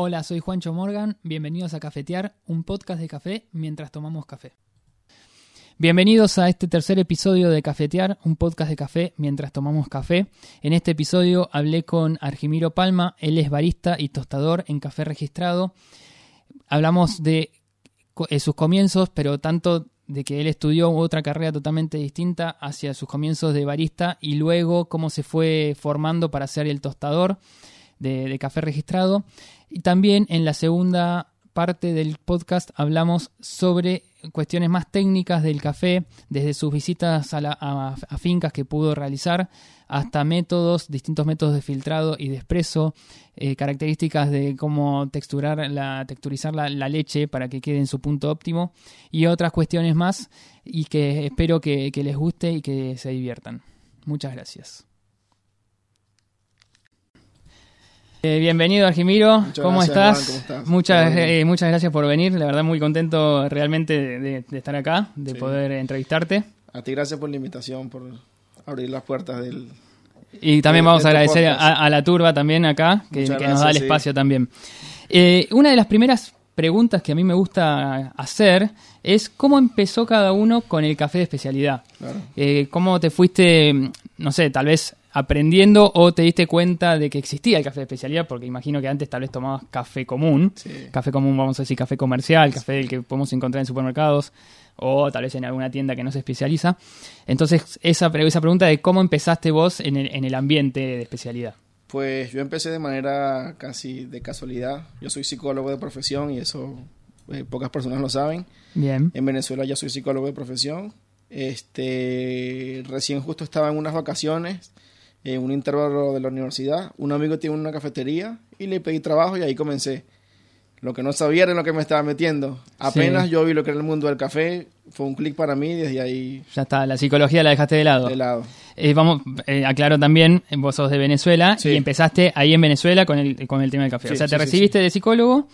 Hola, soy Juancho Morgan, bienvenidos a Cafetear, un podcast de café mientras tomamos café. Bienvenidos a este tercer episodio de Cafetear, un podcast de café mientras tomamos café. En este episodio hablé con Argimiro Palma, él es barista y tostador en café registrado. Hablamos de eh, sus comienzos, pero tanto de que él estudió otra carrera totalmente distinta hacia sus comienzos de barista y luego cómo se fue formando para ser el tostador de, café registrado. Y también en la segunda parte del podcast hablamos sobre cuestiones más técnicas del café, desde sus visitas a, la, a, fincas que pudo realizar, hasta métodos, distintos métodos de filtrado y de espresso, eh, características de cómo texturar la, texturizar la, leche para que quede en su punto óptimo, y otras cuestiones más, y que espero que les guste y que se diviertan. Muchas gracias. Eh, bienvenido, Argimiro. ¿Cómo, gracias, estás? Juan, ¿Cómo estás? Muchas, eh, muchas gracias por venir. La verdad, muy contento realmente de, de estar acá, de Sí. poder entrevistarte. A ti gracias por la invitación, por abrir las puertas del... Y también vamos a agradecer a, a la turba también acá, que, nos da el sí. espacio también. Eh, una de las primeras preguntas que a mí me gusta hacer es cómo empezó cada uno con el café de especialidad. Claro. Eh, ¿Cómo te fuiste, no sé, tal vez aprendiendo o te diste cuenta de que existía el café de especialidad? Porque imagino que antes tal vez tomabas café común. Sí. Café común, vamos a decir, café comercial, café el que podemos encontrar en supermercados o tal vez en alguna tienda que no se especializa. Entonces, esa, esa pregunta de cómo empezaste vos en el, en el ambiente de especialidad. Pues yo empecé de manera casi de casualidad. Yo soy psicólogo de profesión y eso eh, pocas personas lo saben. Bien. En Venezuela ya soy psicólogo de profesión. Este, recién justo estaba en unas vacaciones, en un intervalo de la universidad. Un amigo tiene una cafetería y le pedí trabajo y ahí comencé. Lo que no sabía era en lo que me estaba metiendo. Apenas Sí. yo vi lo que era el mundo del café, fue un clic para mí y desde ahí Ya está, la psicología la dejaste de lado. de lado. Eh, vamos, eh, aclaro también, vos sos de Venezuela Sí. y empezaste ahí en Venezuela con el, con el tema del café. Sí, o sea, te recibiste de psicólogo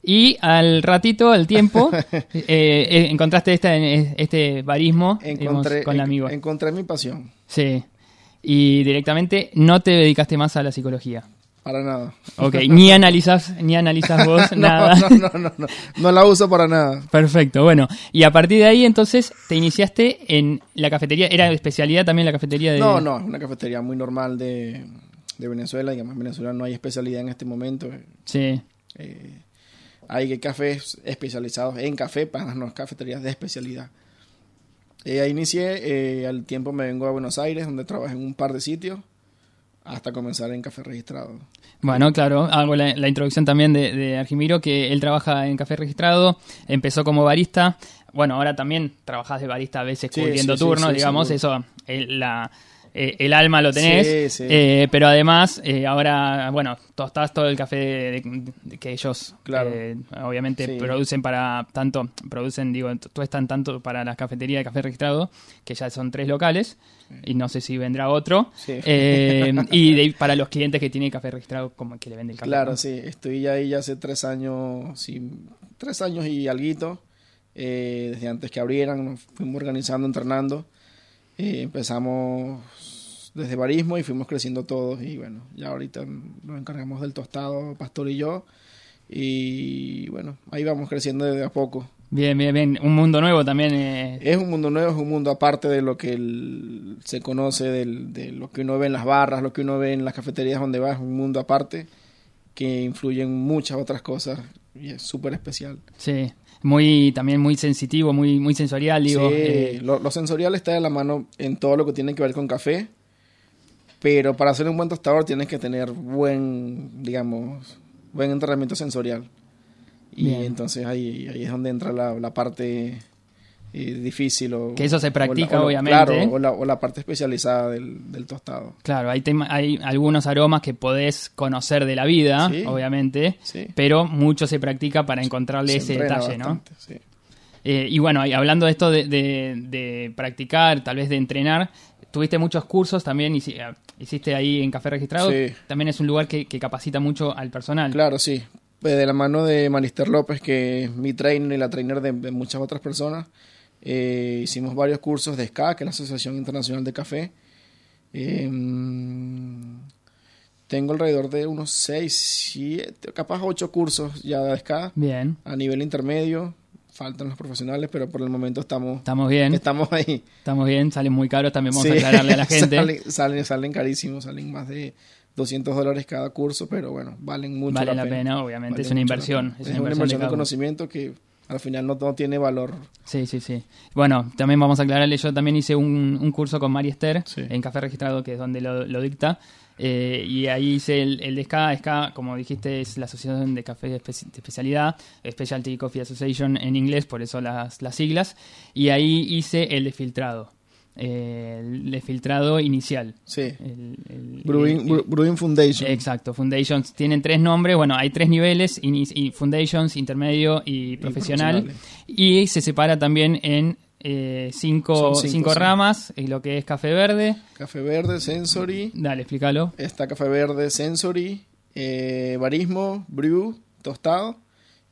y al ratito, al tiempo, eh, eh, encontraste esta, este barismo digamos, Encontré, con el amigo. encontré mi pasión. Sí. Y directamente no te dedicaste más a la psicología. Para nada. Ok, ni analizas, ni analizas vos No, nada. No, no, no, no. No la uso para nada. Perfecto, bueno. Y a partir de ahí, entonces, te iniciaste en la cafetería. ¿Era especialidad también la cafetería de.? No, no, es una cafetería muy normal de, de Venezuela. Digamos, en Venezuela no hay especialidad en este momento. Sí. Eh, hay cafés especializados en café, para no cafeterías de especialidad. Eh, ahí inicié, eh, al tiempo me vengo a Buenos Aires, donde trabajé en un par de sitios, hasta comenzar en café registrado. Bueno, claro, hago la, la introducción también de, de Argimiro, que él trabaja en café registrado, empezó como barista. Bueno, ahora también trabajas de barista a veces Sí, cubriendo sí, turnos, sí, digamos, seguro. eso, el, la, eh, el alma lo tenés. Sí, sí. eh, pero además, eh, ahora, bueno, tostás todo el café de- de- que ellos, Claro. obviamente, Sí. producen para tanto, producen, digo, tuestan tanto para las cafeterías de café registrado, que ya son tres locales, y no sé si vendrá otro. Y de- para los clientes que tienen café registrado, como que le venden el café. Claro, ¿no? sí, estoy ahí ya hace tres años, sí, tres años y alguito, eh, desde antes que abrieran, nos fuimos organizando, entrenando, eh, empezamos desde barismo y fuimos creciendo todos y bueno, ya ahorita nos encargamos del tostado, Pastor y yo, y bueno, ahí vamos creciendo desde a poco. Bien, bien, bien. Un mundo nuevo también. eh, Es un mundo nuevo, es un mundo aparte de lo que el- se conoce, del- de lo que uno ve en las barras, lo que uno ve en las cafeterías donde va, es un mundo aparte que influye en muchas otras cosas y es súper especial. sí. Muy, también muy sensitivo, muy, muy sensorial, digo. Sí, eh, lo, lo sensorial está de la mano en todo lo que tiene que ver con café, pero para ser un buen tostador tienes que tener buen, digamos, buen entrenamiento sensorial. Y Bien. entonces ahí, ahí es donde entra la, la parte difícil. O, Que eso se o la- practica, o obviamente. Claro, o la, o la parte especializada del, del tostado. Claro, hay, tema- hay algunos aromas que podés conocer de la vida, Sí. obviamente, Sí. pero mucho se practica para encontrarle Se ese detalle, ¿no? bastante, sí. Eh, y bueno, y hablando de esto de, de- de practicar, tal vez de entrenar, tuviste muchos cursos también, eh, hiciste ahí en Café Registrado, Sí. también es un lugar que, que capacita mucho al personal. Claro, sí. Eh, De la mano de Manister López, que es mi trainer y la trainer de, de muchas otras personas, eh, hicimos varios cursos de SCA, que es la Asociación Internacional de Café. Eh, Tengo alrededor de unos 6, 7, capaz 8 cursos ya de SCA Bien. a nivel intermedio. Faltan los profesionales, pero por el momento estamos, Estamos bien. estamos ahí. Estamos bien. Salen muy caros. También vamos Sí, a aclararle a la gente. salen, salen, salen carísimos, salen más de 200 dólares cada curso, pero bueno, valen mucho vale la la pena, obviamente. Vale es una la inversión. pena. Es, Es una inversión, de de conocimiento que al final no, no tiene valor. Sí, sí, sí. Bueno, también vamos a aclararle, yo también hice un, un curso con María Esther Sí. en Café Registrado, que es donde lo, lo dicta, eh, y ahí hice el, el de SCA. SCA, como dijiste, es la Asociación de Café de Espe- de Especialidad, Specialty Coffee Association en inglés, por eso las, las siglas, y ahí hice el de filtrado, eh, el filtrado inicial. Sí. El- el- Brewing, Foundation. Exacto, Foundations tienen tres nombres, bueno, hay tres niveles, y Foundations, intermedio y profesional, y se separa también en eh, cinco, cinco, cinco, sí. ramas, eh, lo que es café verde, Café verde, Sensory. dale, explícalo. Está café verde, Sensory, eh, barismo, brew, tostado.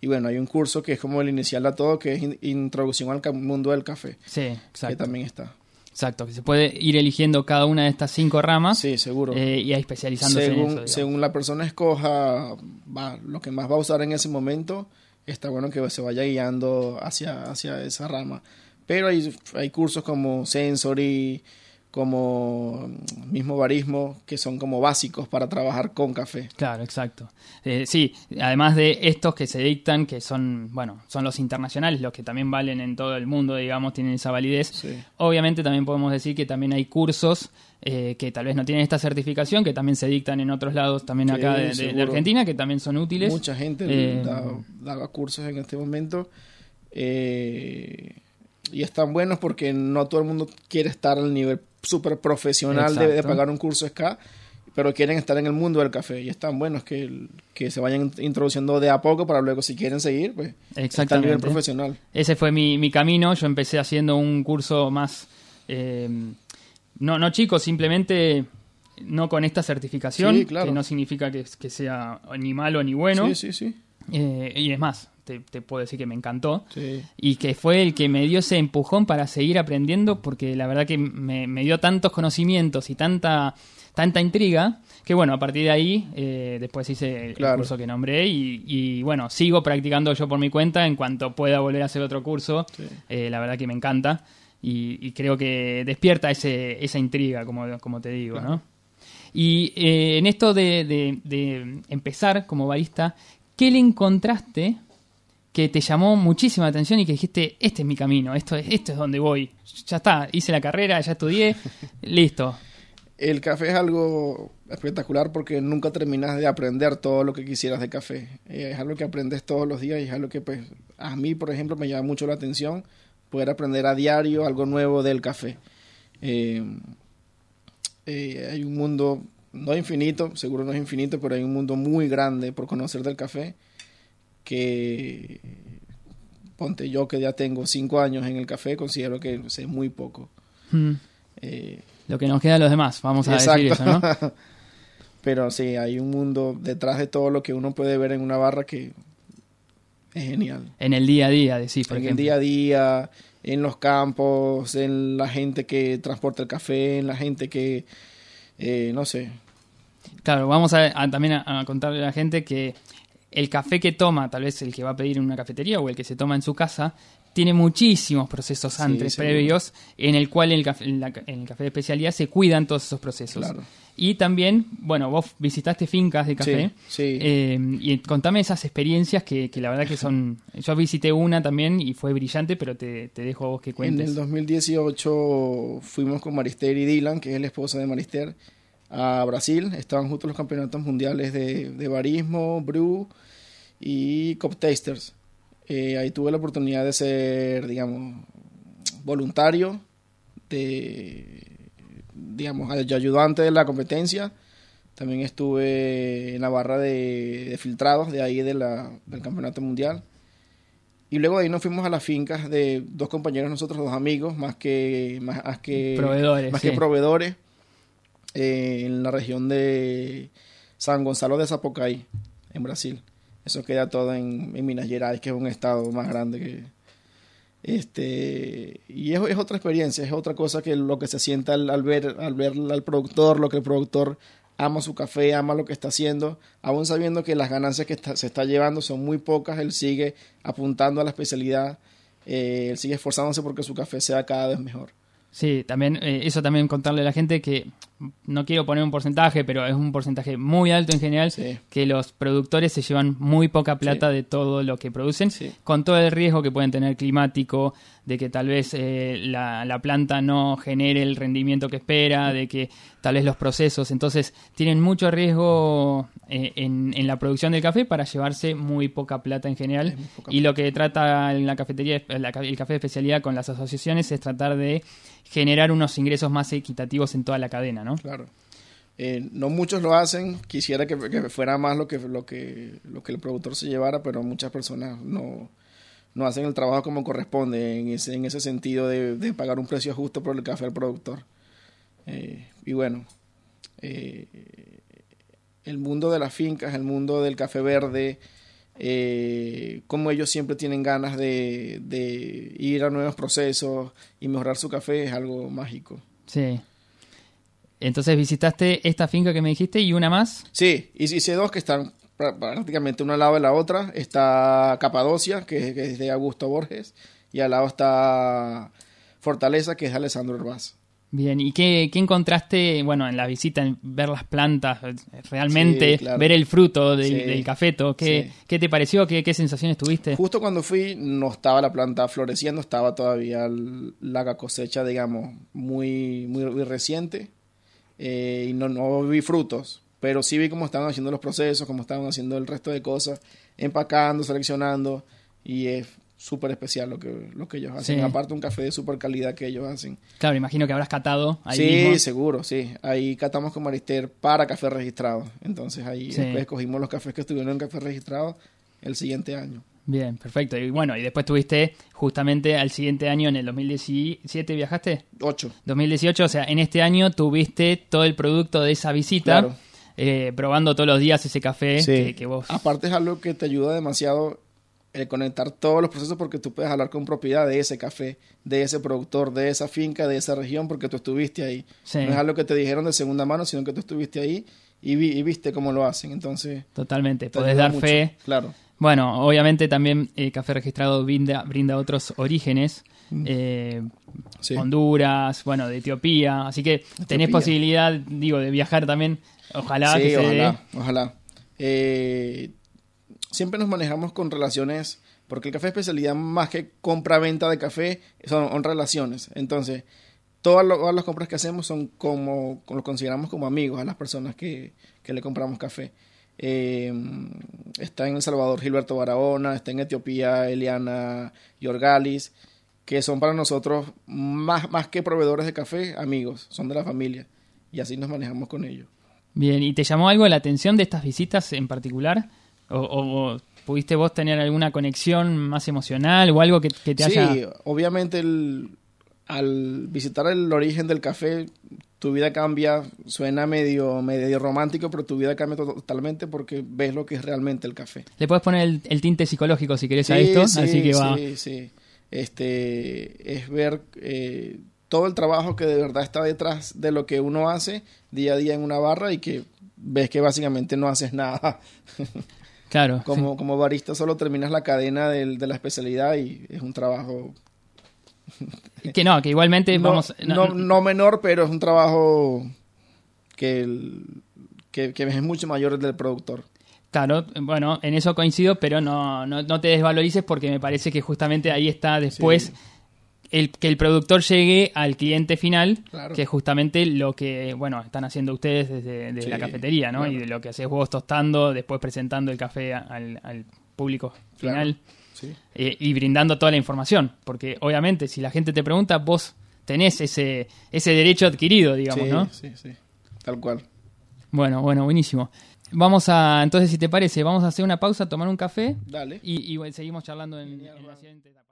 Y bueno, hay un curso que es como el inicial a todo, que es in- Introducción al mundo del café, Sí, que exacto. también está. Exacto, que se puede ir eligiendo cada una de estas cinco ramas Sí, seguro. eh, y ahí especializándose en según, eso. digamos. según la persona escoja va, lo que más va a usar en ese momento, está bueno que se vaya guiando hacia, hacia esa rama. Pero hay, hay cursos como Sensory, como mm, mismo barismo, que son como básicos para trabajar con café. Claro, exacto. Eh, sí, además de estos que se dictan, que son, bueno, son los internacionales, los que también valen en todo el mundo, digamos, tienen esa validez. Sí. Obviamente también podemos decir que también hay cursos eh, que tal vez no tienen esta certificación, que también se dictan en otros lados, también acá de, de- de seguro. Argentina, que también son útiles. Mucha gente Eh, da, da cursos en este momento. eh, y están buenos porque no todo el mundo quiere estar al nivel súper profesional de, de pagar un curso SK, pero quieren estar en el mundo del café. Y están buenos que, que se vayan introduciendo de a poco para luego, si quieren seguir, pues estar a nivel Exactamente. profesional. Ese fue mi, mi camino. Yo empecé haciendo un curso más, eh, no, no chico, simplemente no con esta certificación, Sí, claro. que no significa que, que sea ni malo ni bueno. Sí, sí, sí. Eh, y es más, te, te puedo decir que me encantó. Sí. Y que fue el que me dio ese empujón para seguir aprendiendo, porque la verdad que me, me dio tantos conocimientos y tanta, tanta intriga, que bueno, a partir de ahí, eh, después hice el, curso que nombré y, y, bueno, sigo practicando yo por mi cuenta en cuanto pueda volver a hacer otro curso. Sí. Eh, la verdad que me encanta y, y creo que despierta ese, esa intriga, como, como te digo, Claro. ¿no? Y eh, en esto de, de- de empezar como barista, ¿qué le encontraste que te llamó muchísima atención y que dijiste, este es mi camino, esto es, esto es donde voy? Ya está, hice la carrera, ya estudié, listo. El café es algo espectacular porque nunca terminas de aprender todo lo que quisieras de café. Eh, es algo que aprendes todos los días y es algo que pues a mí, por ejemplo, me llama mucho la atención poder aprender a diario algo nuevo del café. Eh, eh, hay un mundo, no infinito, seguro no es infinito, pero hay un mundo muy grande por conocer del café que, ponte yo que ya tengo cinco años en el café, considero que sé muy poco. Mm, Eh, Lo que nos queda a los demás, vamos a decir eso, ¿no? Pero sí, hay un mundo detrás de todo lo que uno puede ver en una barra que es genial. En el día a día, decís, por en ejemplo. el día a día, en los campos, en la gente que transporta el café, en la gente que, eh, no sé, Claro, vamos a, también a contarle a la gente que el café que toma, tal vez el que va a pedir en una cafetería o el que se toma en su casa, tiene muchísimos procesos antes, previos, en el cual en el, café, en, la- en el café de especialidad se cuidan todos esos procesos. Claro. Y también, bueno, vos visitaste fincas de café. Sí, sí. eh, y contame esas experiencias que, que la verdad que son... Yo visité una también y fue brillante, pero te, te dejo a vos que En cuentes. el 2018 fuimos con Marister y Dylan, que es el esposo de Marister, a Brasil. Estaban juntos los campeonatos mundiales de, de barismo, brew y cop tasters. Eh, ahí tuve la oportunidad de ser, digamos, voluntario, de, digamos, ay- ayudante de la competencia. También estuve en la barra de, de filtrados de ahí de la, del campeonato mundial. Y luego de ahí nos fuimos a las fincas de dos compañeros nosotros, dos amigos, más que más, más que Proveedores, más sí. que proveedores, eh, en la región de San Gonzalo de Zapucay, en Brasil. Eso queda todo en, Minas Gerais, que es un estado más grande que este y es, otra experiencia, es otra cosa que lo que se sienta al, ver al ver al productor, lo que el productor ama su café, ama lo que está haciendo, aún sabiendo que las ganancias que se está llevando son muy pocas, él sigue apuntando a la especialidad, eh, él sigue esforzándose porque su café sea cada vez mejor. Sí, también eh, eso también contarle a la gente que no quiero poner un porcentaje, pero es un porcentaje muy alto en general, Sí. que los productores se llevan muy poca plata de todo lo que producen, Sí. con todo el riesgo que pueden tener climático, de que tal vez eh, la, la planta no genere el rendimiento que espera, de que tal vez los procesos, entonces tienen mucho riesgo eh, en, en la producción del café para llevarse muy poca plata en general. Y lo que trata en la cafetería, la el café de especialidad con las asociaciones es tratar de generar unos ingresos más equitativos en toda la cadena, ¿no? Claro. Eh, no muchos lo hacen, quisiera que, que fuera más lo que, lo, que, lo que el productor se llevara, pero muchas personas no, no hacen el trabajo como corresponde en ese, en ese sentido de, de pagar un precio justo por el café al productor. Eh, y bueno, eh, el mundo de las fincas, el mundo del café verde, eh, como ellos siempre tienen ganas de, de ir a nuevos procesos y mejorar su café, es algo mágico. Sí. Entonces visitaste esta finca que me dijiste y una más. Sí, y hice dos que están prá- prácticamente una al lado de la otra. Está Capadocia, que es, que es de Augusto Borges, y al lado está Fortaleza, que es de Alessandro Herbaz. Bien, ¿y qué, qué encontraste, bueno, en la visita, en ver las plantas, realmente, Sí, claro. ver el fruto del, Sí. del cafeto? ¿Qué, Sí. ¿Qué te pareció? ¿Qué, qué sensaciones tuviste? Justo cuando fui no estaba la planta floreciendo, estaba todavía la cosecha, digamos, muy, muy, muy reciente eh, y no, no vi frutos, pero sí vi cómo estaban haciendo los procesos, cómo estaban haciendo el resto de cosas, empacando, seleccionando y es súper especial lo que, lo que ellos hacen. Sí. Aparte un café de súper calidad que ellos hacen. Claro, imagino que habrás catado ahí sí, mismo. seguro, sí. Ahí catamos con Marister para café registrado. Entonces ahí Sí. después escogimos los cafés que estuvieron en café registrado el siguiente año. Bien, perfecto. Y bueno, y después tuviste justamente al siguiente año, en el 2017, ¿viajaste? Ocho. 2018, o sea, en este año tuviste todo el producto de esa visita, Claro. eh, probando todos los días ese café Sí. que, que vos... Aparte es algo que te ayuda demasiado el conectar todos los procesos porque tú puedes hablar con propiedad de ese café, de ese productor, de esa finca, de esa región porque tú estuviste ahí. Sí. No es algo que te dijeron de segunda mano, sino que tú estuviste ahí y, vi- y viste cómo lo hacen. Entonces, Totalmente, ayuda dar mucho. fe. Claro. Bueno, obviamente también el café registrado brinda, brinda otros orígenes. eh, Mm. Sí. Honduras, bueno, de Etiopía. Así que tenés Etiopía. posibilidad, digo, de viajar también. Ojalá sí, que se dé. ojalá, ojalá. Eh, siempre nos manejamos con relaciones, porque el café especialidad más que compra-venta de café son, relaciones. Entonces, todas, las compras que hacemos son como, como- lo consideramos como amigos a las personas que, que le compramos café. Eh, está en El Salvador Gilberto Barahona, está en Etiopía Eliana Yorgalis, que son para nosotros más, más que proveedores de café, amigos, son de la familia. Y así nos manejamos con ellos. Bien, ¿y te llamó algo la atención de estas visitas en particular? ¿O, pudiste vos tener alguna conexión más emocional o algo que, que te sí, haya... obviamente el- al visitar el origen del café, tu vida cambia, suena medio, medio romántico, pero tu vida cambia to- totalmente porque ves lo que es realmente el café. Le puedes poner el, el tinte psicológico si querés a esto, sí, así que va... Sí, sí. Este, es ver eh, todo el trabajo que de verdad está detrás de lo que uno hace día a día en una barra y que ves que básicamente no haces nada. Claro. como, como barista solo terminas la cadena de la especialidad y es un trabajo. Que no, que igualmente no, vamos... no, no menor, pero es un trabajo que, el- que, que es mucho mayor el del productor. Claro, bueno, en eso coincido, pero no, no, no te desvalorices porque me parece que justamente ahí está después Sí. El, que el productor llegue al cliente final, Claro. que es justamente lo que, bueno, están haciendo ustedes desde, desde Sí, la cafetería, ¿no? claro. Y de lo que haces vos tostando, después presentando el café al, al público Claro. final Sí. eh, y brindando toda la información, porque obviamente si la gente te pregunta, vos tenés ese, ese derecho adquirido, digamos, sí, ¿no? sí, sí. Tal cual. Bueno, bueno, buenísimo. Vamos a, entonces, si te parece, vamos a hacer una pausa, tomar un café Dale. y, seguimos charlando en, en la siguiente etapa.